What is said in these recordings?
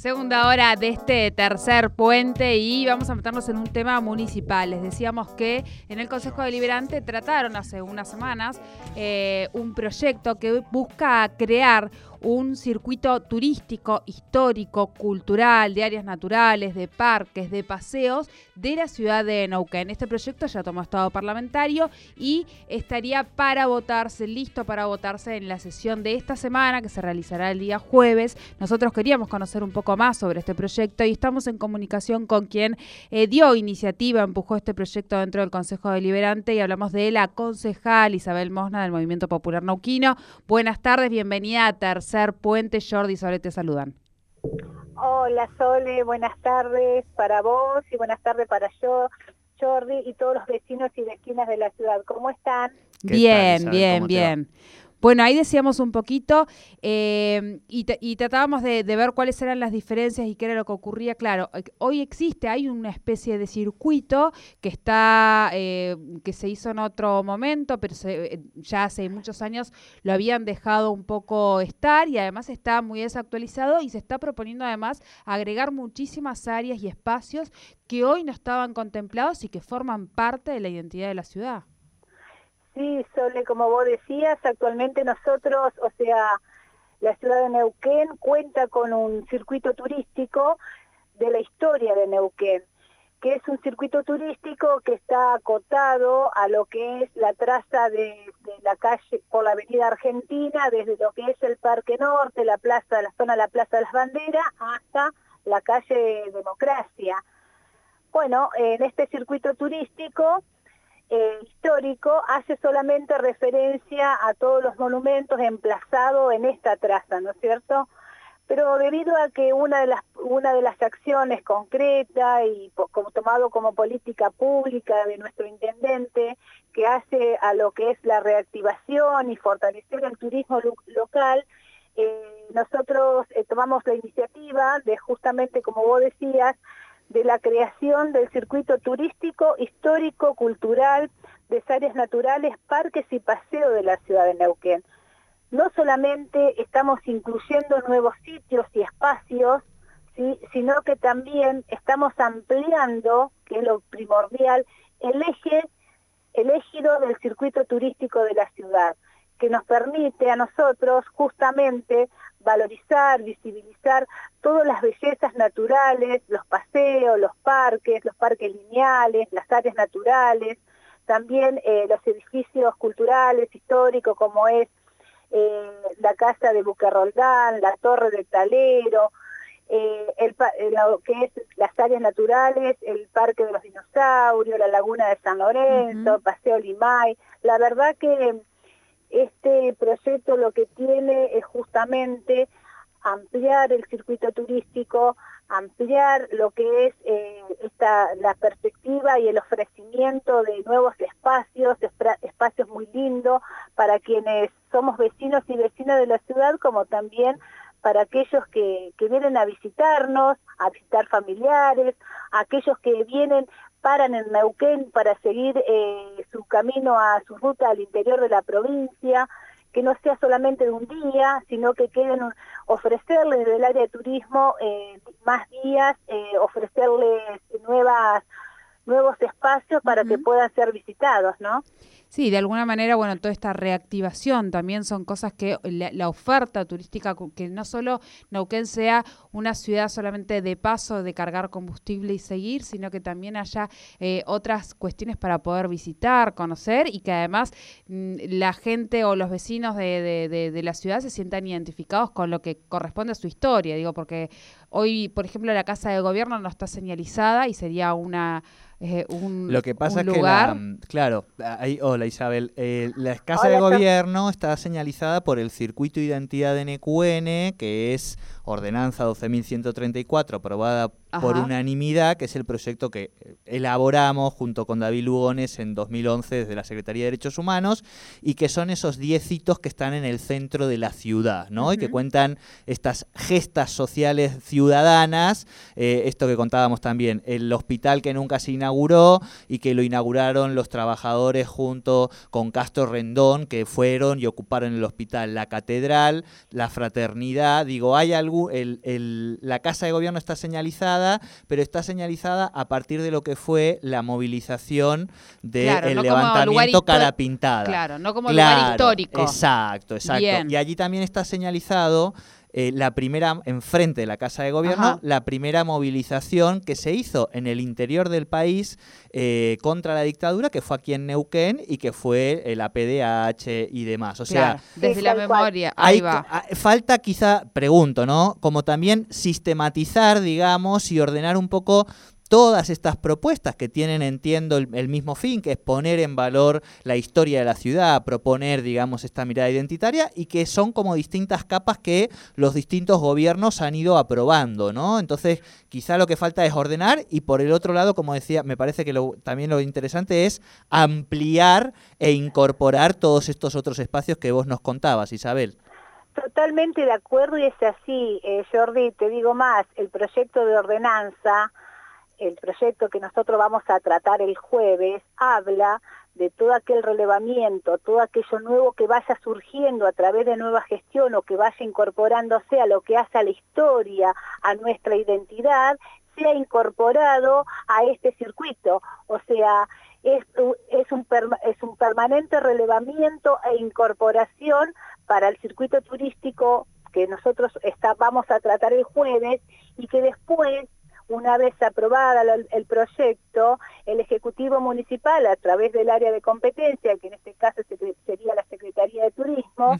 Segunda hora de este tercer puente y vamos a meternos en un tema municipal. Les decíamos que en el Consejo Deliberante trataron hace unas semanas eh, un proyecto que busca crear un circuito turístico, histórico, cultural, de áreas naturales, de parques, de paseos de la ciudad de Neuquén. Este proyecto ya tomó estado parlamentario y estaría para votarse, listo para votarse en la sesión de esta semana que se realizará el día jueves. Nosotros queríamos conocer un poco más sobre este proyecto y estamos en comunicación con quien eh, dio iniciativa, empujó este proyecto dentro del Consejo Deliberante y hablamos de la concejal Isabel Mosna del Movimiento Popular Nauquino. Buenas tardes, bienvenida a Tercer Puente. Jordi y te saludan. Hola Sole, buenas tardes para vos y buenas tardes para yo, Jordi y todos los vecinos y vecinas de la ciudad. ¿Cómo están? Bien, bien, bien. Bueno, ahí decíamos un poquito eh, y, tratábamos de, ver cuáles eran las diferencias y qué era lo que ocurría. Claro, eh, hoy existe, hay una especie de circuito que está, eh, que se hizo en otro momento, pero ya hace muchos años lo habían dejado un poco estar y además está muy desactualizado y se está proponiendo además agregar muchísimas áreas y espacios que hoy no estaban contemplados y que forman parte de la identidad de la ciudad. Sí, Sole, como vos decías, actualmente nosotros, o sea, la ciudad de Neuquén cuenta con un circuito turístico de la historia de Neuquén, que es un circuito turístico que está acotado a lo que es la traza de, la calle por la avenida Argentina, desde lo que es el Parque Norte, la plaza, la zona de la Plaza de las Banderas, hasta la calle Democracia. Bueno, en este circuito turístico eh, histórico hace solamente referencia a todos los monumentos emplazados en esta traza, ¿no es cierto? Pero debido a que una de las, una de las acciones concretas y como, tomado como política pública de nuestro intendente, que hace a lo que es la reactivación y fortalecer el turismo local, eh, nosotros eh, tomamos la iniciativa de justamente, como vos decías, de la creación del circuito turístico, histórico, cultural, de áreas naturales, parques y paseos de la ciudad de Neuquén. No solamente estamos incluyendo nuevos sitios y espacios, sino que también estamos ampliando, que es lo primordial, el eje, el ejido del circuito turístico de la ciudad, que nos permite a nosotros justamente valorizar, visibilizar todas las bellezas naturales, los paseos, los parques, los parques lineales, las áreas naturales, también eh, los edificios culturales, históricos, como es eh, la casa de Bucarroldán, la torre del Talero, eh, el, lo que es las áreas naturales, el parque de los dinosaurios, la laguna de San Lorenzo, Paseo Limay. La verdad que este proyecto lo que tiene es justamente ampliar el circuito turístico, ampliar lo que es eh, esta, la perspectiva y el ofrecimiento de nuevos espacios, espacios muy lindos para quienes somos vecinos y vecinas de la ciudad, como también para aquellos que, que vienen a visitarnos, a visitar familiares, aquellos que vienen paran en Neuquén para seguir eh, su camino a su ruta al interior de la provincia, que no sea solamente de un día, sino que queden ofrecerles desde el área de turismo eh, más días, eh, ofrecerles nuevas nuevos espacios para que puedan ser visitados, ¿no? Sí, de alguna manera, bueno, toda esta reactivación también son cosas que la, oferta turística, que no solo Neuquén sea una ciudad solamente de paso, de cargar combustible y seguir, sino que también haya eh, otras cuestiones para poder visitar, conocer y que además mm, la gente o los vecinos de, de, de la ciudad se sientan identificados con lo que corresponde a su historia, digo, porque hoy, por ejemplo, la Casa de Gobierno no está señalizada y sería una eh, un, Lo que pasa es que, la, claro, ahí, hola Isabel, eh, la Casa de Gobierno está señalizada por el Circuito de Identidad de NQN, que es Ordenanza 12.134, aprobada por unanimidad, que es el proyecto que eh, elaboramos junto con David Lugones en 2011 desde la Secretaría de Derechos Humanos, y que son esos 10 hitos que están en el centro de la ciudad, ¿no? Y que cuentan estas gestas sociales ciudadanas, eh, esto que contábamos también, el hospital que nunca se inauguró y que lo inauguraron los trabajadores junto con Castro Rendón, que fueron y ocuparon el hospital, la catedral, la fraternidad, digo, hay la Casa de Gobierno está señalizada, pero está señalizada a partir de lo que fue la movilización del levantamiento cara pintada. Claro, no como lugar histórico. Exacto, exacto. Y allí también está señalizado eh, la primera, enfrente de la Casa de Gobierno, la primera movilización que se hizo en el interior del país eh, contra la dictadura, que fue aquí en Neuquén y que fue la PDH y demás. O sea, desde la memoria, ahí va. Falta quizá, pregunto, ¿no? Como también sistematizar, digamos, y ordenar un poco todas estas propuestas que tienen, entiendo, el, mismo fin, que es poner en valor la historia de la ciudad, proponer, digamos, esta mirada identitaria y que son como distintas capas que los distintos gobiernos han ido aprobando, ¿no? Entonces, quizá lo que falta es ordenar y por el otro lado, como decía, me parece que también lo interesante es ampliar e incorporar todos estos otros espacios que vos nos contabas, Isabel. Totalmente de acuerdo y es así, eh, Jordi, te digo más, el proyecto de ordenanza el proyecto que nosotros vamos a tratar el jueves habla de todo aquel relevamiento, todo aquello nuevo que vaya surgiendo a través de nueva gestión o que vaya incorporándose a lo que hace a la historia, a nuestra identidad, sea incorporado a este circuito. O sea, es, un, permanente relevamiento e incorporación para el circuito turístico que nosotros vamos a tratar el jueves y que después una vez aprobada el proyecto, el Ejecutivo Municipal, a través del área de competencia, que en este caso sería la Secretaría de Turismo,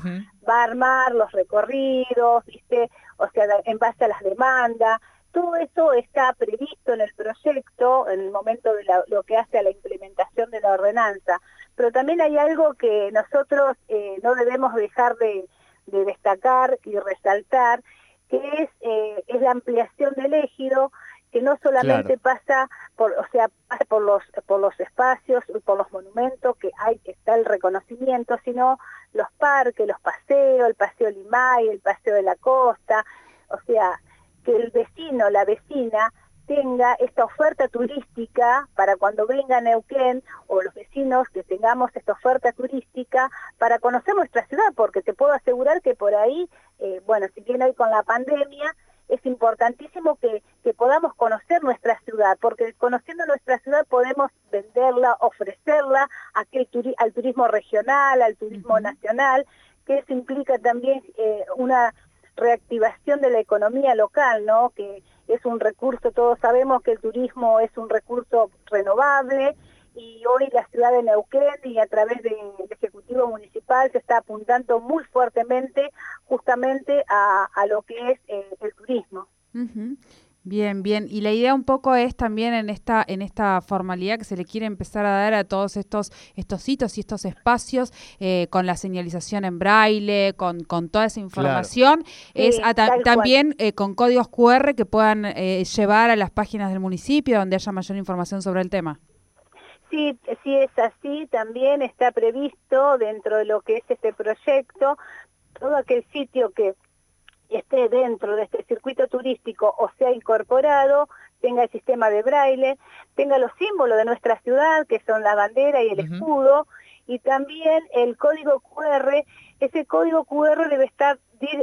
va a armar los recorridos, ¿viste? o sea, en base a las demandas. Todo eso está previsto en el proyecto en el momento de lo que hace a la implementación de la ordenanza. Pero también hay algo que nosotros eh, no debemos dejar de, destacar y resaltar, que es, eh, es la ampliación del ejido que no solamente pasa por, o sea, por los por los espacios, por los monumentos que hay que está el reconocimiento, sino los parques, los paseos, el paseo Limay, el paseo de la costa, o sea, que el vecino, la vecina tenga esta oferta turística para cuando venga a Neuquén o los vecinos que tengamos esta oferta turística para conocer nuestra ciudad, porque te puedo asegurar que por ahí, eh, bueno, si bien hoy con la pandemia, es importantísimo que, podamos conocer nuestra ciudad, porque conociendo nuestra ciudad podemos venderla, ofrecerla al turismo regional, al turismo nacional, que eso implica también eh, una reactivación de la economía local, ¿no? que es un recurso, todos sabemos que el turismo es un recurso renovable, y hoy la ciudad de Neuquén y a través del Ejecutivo Municipal se está apuntando muy fuertemente justamente a, lo que es eh, el turismo. Bien, bien. Y la idea un poco es también en esta, en esta formalidad que se le quiere empezar a dar a todos estos, estos sitios y estos espacios eh, con la señalización en braille, con, con toda esa información, es también eh, con códigos QR que puedan llevar a las páginas del municipio donde haya mayor información sobre el tema. Sí, sí es así, también está previsto dentro de lo que es este proyecto, todo aquel sitio que esté dentro de este circuito turístico o sea incorporado, tenga el sistema de braille, tenga los símbolos de nuestra ciudad, que son la bandera y el escudo, y también el código QR, ese código QR debe estar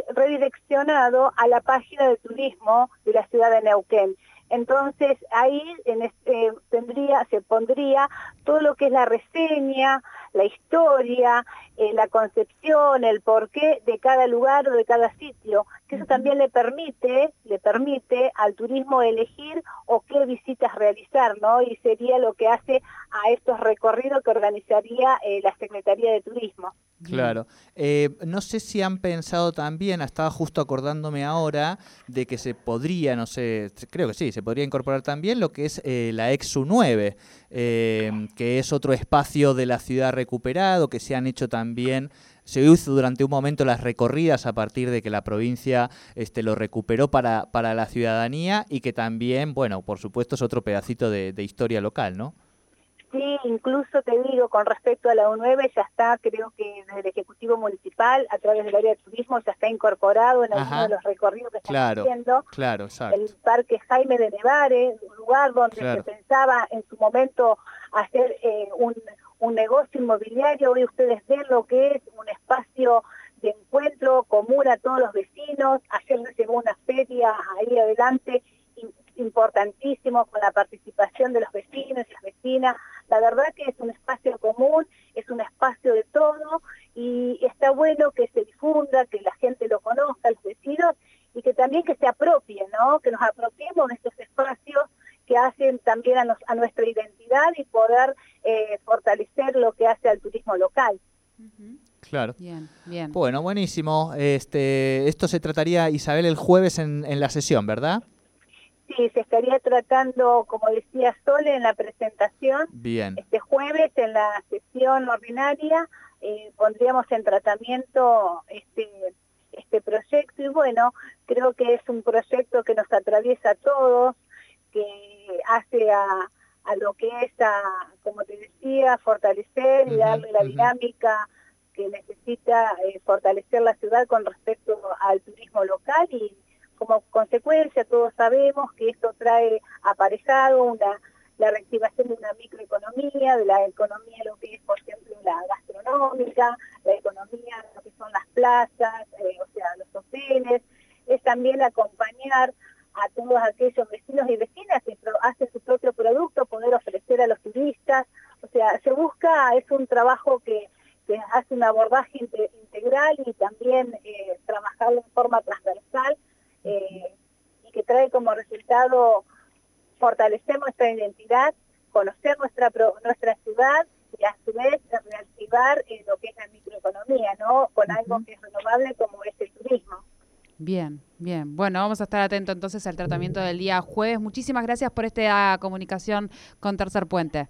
redireccionado a la página de turismo de la ciudad de Neuquén. Entonces ahí este, tendría, se pondría todo lo que es la reseña, la historia, eh, la concepción, el porqué de cada lugar o de cada sitio, que eso también le permite, le permite al turismo elegir o qué visitas realizar, ¿no? Y sería lo que hace a estos recorridos que organizaría eh, la Secretaría de Turismo. Claro. Eh, no sé si han pensado también, estaba justo acordándome ahora, de que se podría, no sé, creo que sí, se podría incorporar también lo que es eh, la Exu 9, eh, que es otro espacio de la ciudad recuperado, que se han hecho también se hizo durante un momento las recorridas a partir de que la provincia este, lo recuperó para, para la ciudadanía y que también, bueno, por supuesto es otro pedacito de historia local, ¿no? Sí, incluso te digo, con respecto a la U9 ya está, creo que desde el Ejecutivo Municipal, a través del área de turismo, ya está incorporado en alguno de los recorridos que están haciendo. Claro, exacto. El Parque Jaime de Nevare, un lugar donde se pensaba en su momento hacer eh, un, un negocio inmobiliario, hoy ustedes ven lo que es a todos los vecinos ayer nos llevó una feria ahí adelante importantísimo con la participación de los vecinos y las vecinas. La verdad que es un espacio común, es un espacio de todo y está bueno que se difunda, que la gente lo conozca, los vecinos, y que también que se apropien, ¿no? Que nos apropiemos de estos espacios que hacen también a, nuestra identidad y poder eh, fortalecer lo que hace al turismo local. Claro. Bien, bien. Bueno, buenísimo. Este, esto se trataría, Isabel, el jueves en, en la sesión, ¿verdad? Sí, se estaría tratando, como decía Sole, en la presentación. Bien. Este jueves, en la sesión ordinaria, eh, pondríamos en tratamiento este, este proyecto y bueno, creo que es un proyecto que nos atraviesa a todos, que hace a, a lo que es, a, como te decía, fortalecer y darle la dinámica que necesita eh, fortalecer la ciudad con respecto al turismo local y como consecuencia todos sabemos que esto trae aparejado una, la reactivación de una microeconomía, de la economía, lo que es, por ejemplo, la gastronómica, la economía, lo que son las plazas, eh, o sea, los hoteles, es también acompañar a todos aquellos vecinos y vecinas que hacen su propio producto, poder ofrecer a los turistas, o sea, se busca, es un trabajo que, hace un abordaje integral y también eh, trabajarlo en forma transversal eh, y que trae como resultado fortalecer nuestra identidad, conocer nuestra nuestra ciudad y a su vez reactivar eh, lo que es la microeconomía, ¿no? Con algo que es renovable como es el turismo. Bien, bien. Bueno, vamos a estar atentos entonces al tratamiento del día jueves. Muchísimas gracias por esta comunicación con Tercer Puente.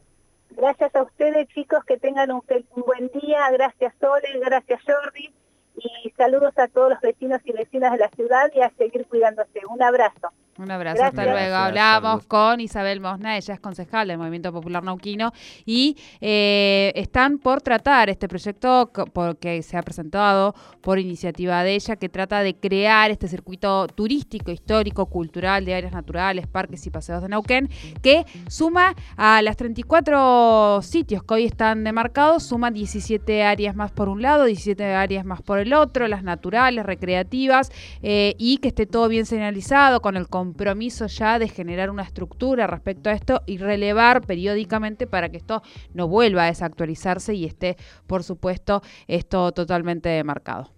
Gracias a ustedes, chicos, que tengan un, buen día. Gracias, Sole. Gracias, Jordi y saludos a todos los vecinos y vecinas de la ciudad y a seguir cuidándose. Un abrazo. Un abrazo, hasta luego. Hablamos con Isabel Mosna, ella es concejal del Movimiento Popular Nauquino y eh, están por tratar este proyecto porque se ha presentado por iniciativa de ella que trata de crear este circuito turístico, histórico, cultural de áreas naturales, parques y paseos de Nauquén que suma a las 34 sitios que hoy están demarcados, suma 17 áreas más por un lado, 17 áreas más por el otro, las naturales, recreativas eh, y que esté todo bien señalizado con el compromiso ya de generar una estructura respecto a esto y relevar periódicamente para que esto no vuelva a desactualizarse y esté, por supuesto, esto totalmente marcado.